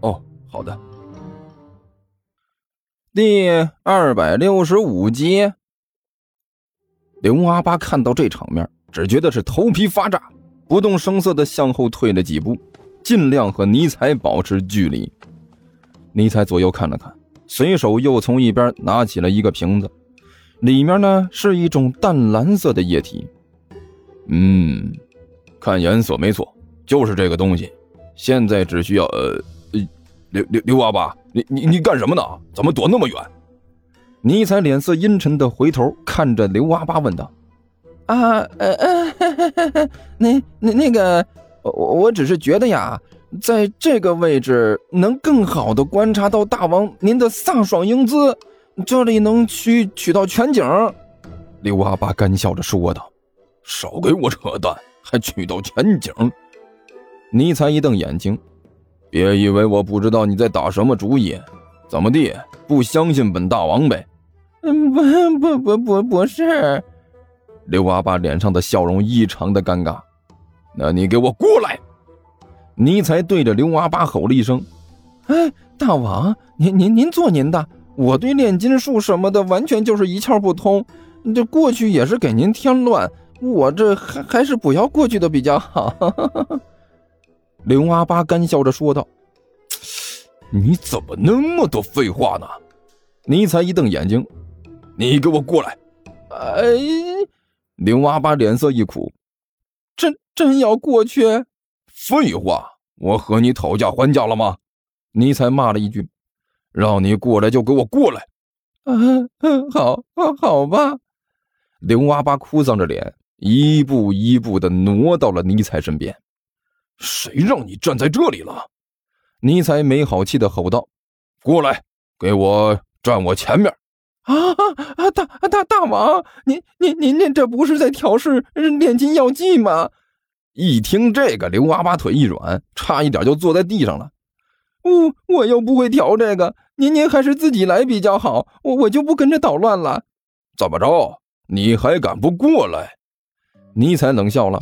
哦，好的。第二百六十五集，刘阿八看到这场面，只觉得是头皮发炸，不动声色的向后退了几步，尽量和尼采保持距离。尼采左右看了看，随手又从一边拿起了一个瓶子，里面呢是一种淡蓝色的液体。嗯，看颜色没错，就是这个东西。现在只需要呃。刘刘刘阿八，你你你干什么呢？怎么躲那么远？尼采脸色阴沉的回头看着刘阿八问道：“啊呃呃，那那那个，我我只是觉得呀，在这个位置能更好的观察到大王您的飒爽英姿，这里能取取到全景。”刘阿八干笑着说道：“少给我扯淡，还取到全景？”尼采一瞪眼睛。别以为我不知道你在打什么主意，怎么地？不相信本大王呗？嗯，不不不不不是。刘阿八脸上的笑容异常的尴尬。那你给我过来！尼才对着刘阿八吼了一声：“哎，大王，您您您做您的，我对炼金术什么的完全就是一窍不通，这过去也是给您添乱，我这还还是不要过去的比较好。”刘阿八干笑着说道：“你怎么那么多废话呢？”尼才一瞪眼睛：“你给我过来！”哎，刘阿八脸色一苦：“真真要过去？废话，我和你讨价还价了吗？”尼才骂了一句：“让你过来就给我过来！”嗯嗯，好，好吧。刘阿八哭丧着脸，一步一步的挪到了尼才身边。谁让你站在这里了？尼采没好气的吼道：“过来，给我站我前面！”啊啊！大大大王，您您您您这不是在调试炼金药剂吗？一听这个，刘阿八腿一软，差一点就坐在地上了。我我又不会调这个，您您还是自己来比较好，我我就不跟着捣乱了。怎么着？你还敢不过来？尼采冷笑了。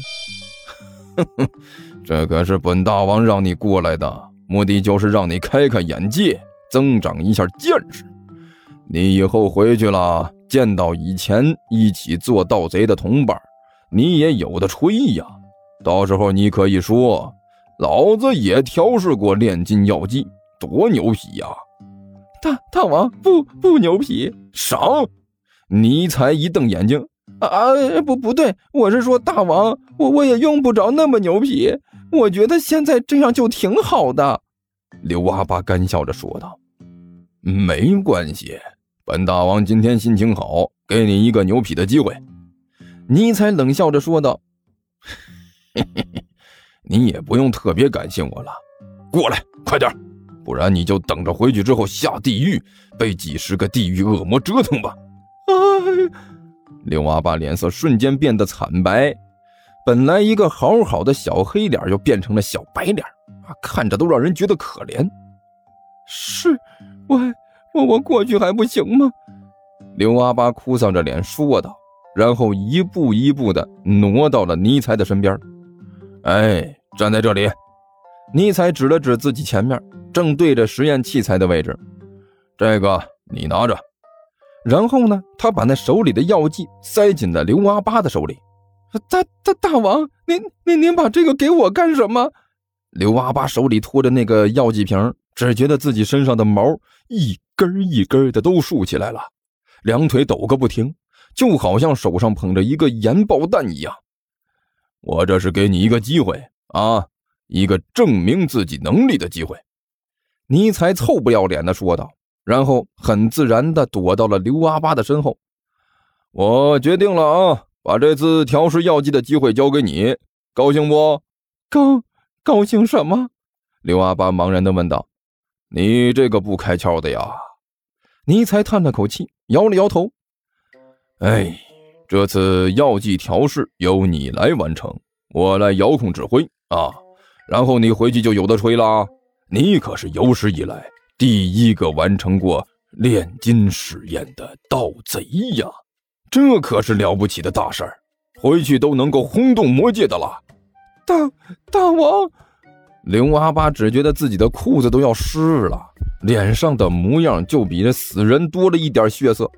哼哼，这可是本大王让你过来的，目的就是让你开开眼界，增长一下见识。你以后回去了，见到以前一起做盗贼的同伴，你也有的吹呀。到时候你可以说，老子也调试过炼金药剂，多牛皮呀！大大王不不牛皮，少！尼才一瞪眼睛。啊，不不对，我是说大王，我我也用不着那么牛皮，我觉得现在这样就挺好的。刘阿巴干笑着说道：“没关系，本大王今天心情好，给你一个牛皮的机会。”尼采冷笑着说道：“，你也不用特别感谢我了，过来快点，不然你就等着回去之后下地狱，被几十个地狱恶魔折腾吧。”哎。刘阿八脸色瞬间变得惨白，本来一个好好的小黑脸，又变成了小白脸，啊，看着都让人觉得可怜。是，我我我过去还不行吗？刘阿八哭丧着脸说道，然后一步一步的挪到了尼才的身边。哎，站在这里。尼才指了指自己前面，正对着实验器材的位置。这个你拿着。然后呢，他把那手里的药剂塞进了刘阿八的手里。大大大王，您您您把这个给我干什么？刘阿八手里托着那个药剂瓶，只觉得自己身上的毛一根一根的都竖起来了，两腿抖个不停，就好像手上捧着一个盐爆弹一样。我这是给你一个机会啊，一个证明自己能力的机会。尼才臭不要脸的说道。然后很自然地躲到了刘阿八的身后。我决定了啊，把这次调试药剂的机会交给你，高兴不？高高兴什么？刘阿八茫然的问道：“你这个不开窍的呀？”尼才叹了口气，摇了摇头：“哎，这次药剂调试由你来完成，我来遥控指挥啊，然后你回去就有的吹啦。你可是有史以来第一个完成过炼金实验的盗贼呀，这可是了不起的大事儿，回去都能够轰动魔界的了。”大大王。刘阿八只觉得自己的裤子都要湿了，脸上的模样就比这死人多了一点血色。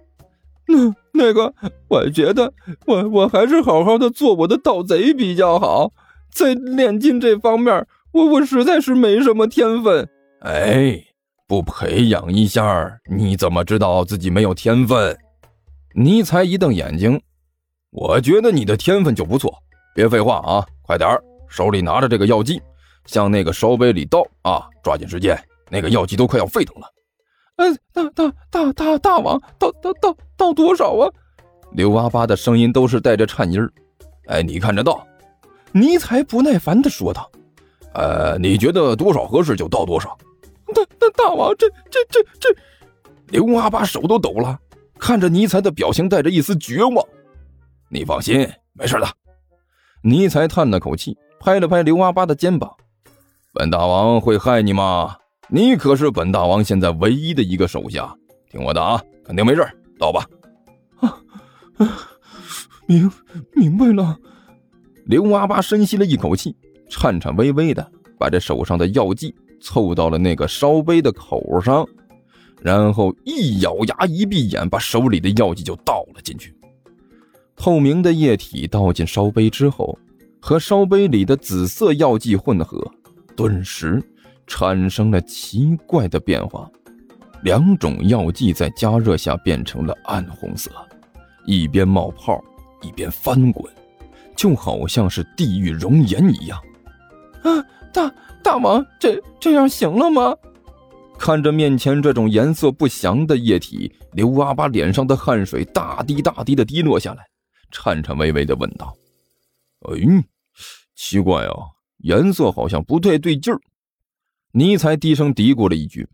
那那个，我觉得我我还是好好的做我的盗贼比较好，在炼金这方面，我我实在是没什么天分。哎，不培养一下，你怎么知道自己没有天分？尼才一瞪眼睛，我觉得你的天分就不错。别废话啊，快点手里拿着这个药剂。向那个烧杯里倒啊！抓紧时间，那个药剂都快要沸腾了。哎，大大大大大王，倒倒倒倒多少啊？刘阿八的声音都是带着颤音儿。哎，你看着倒。尼才不耐烦的说道。呃，你觉得多少合适就倒多少。大大大王，这这这这……刘阿八手都抖了，看着尼才的表情带着一丝绝望。你放心，没事的。尼才叹了口气，拍了拍刘阿八的肩膀。本大王会害你吗？你可是本大王现在唯一的一个手下，听我的啊，肯定没事，倒吧。啊，明明白了。刘阿八深吸了一口气，颤颤巍巍的把这手上的药剂凑到了那个烧杯的口上，然后一咬牙一闭眼，把手里的药剂就倒了进去。透明的液体倒进烧杯之后，和烧杯里的紫色药剂混合。顿时产生了奇怪的变化，两种药剂在加热下变成了暗红色，一边冒泡一边翻滚，就好像是地狱熔岩一样。啊，大大王，这这样行了吗？看着面前这种颜色不详的液体，刘阿巴脸上的汗水大滴大滴的滴落下来，颤颤巍巍的问道：“哎，奇怪啊。”颜色好像不太对劲儿，尼才低声嘀咕了一句：“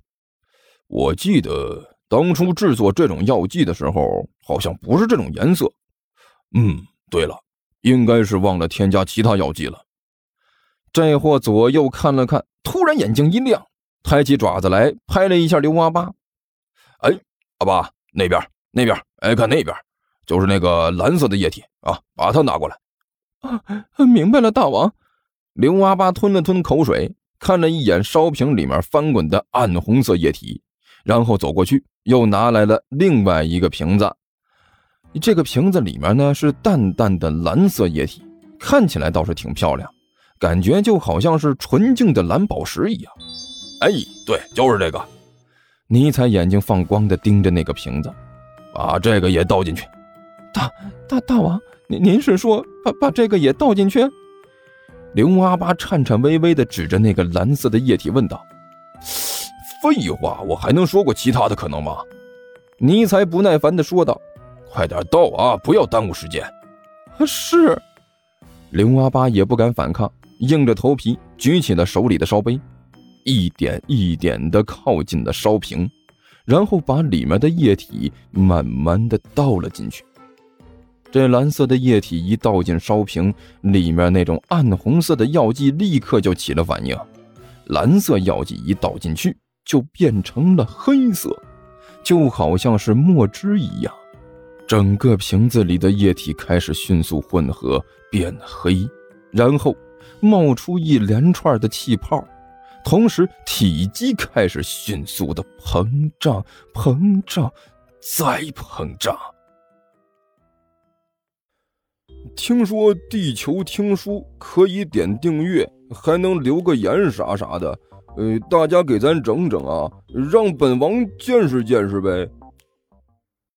我记得当初制作这种药剂的时候，好像不是这种颜色。嗯，对了，应该是忘了添加其他药剂了。”这货左右看了看，突然眼睛一亮，抬起爪子来拍了一下刘阿八：“哎，阿八，那边，那边，哎，看那边，就是那个蓝色的液体啊，把它拿过来。”啊，明白了，大王。刘阿八吞了吞口水，看了一眼烧瓶里面翻滚的暗红色液体，然后走过去，又拿来了另外一个瓶子。这个瓶子里面呢是淡淡的蓝色液体，看起来倒是挺漂亮，感觉就好像是纯净的蓝宝石一样。哎，对，就是这个。尼采眼睛放光的盯着那个瓶子，把这个也倒进去。大大大王，您您是说把把这个也倒进去？刘阿八颤颤巍巍地指着那个蓝色的液体问道：“废话，我还能说过其他的可能吗？”尼采不耐烦地说道：“快点倒啊，不要耽误时间。”是。刘阿八也不敢反抗，硬着头皮举起了手里的烧杯，一点一点地靠近了烧瓶，然后把里面的液体慢慢地倒了进去。这蓝色的液体一倒进烧瓶里面，那种暗红色的药剂立刻就起了反应。蓝色药剂一倒进去，就变成了黑色，就好像是墨汁一样。整个瓶子里的液体开始迅速混合变黑，然后冒出一连串的气泡，同时体积开始迅速的膨胀、膨胀、再膨胀。听说地球听书可以点订阅，还能留个言啥啥的，呃，大家给咱整整啊，让本王见识见识呗。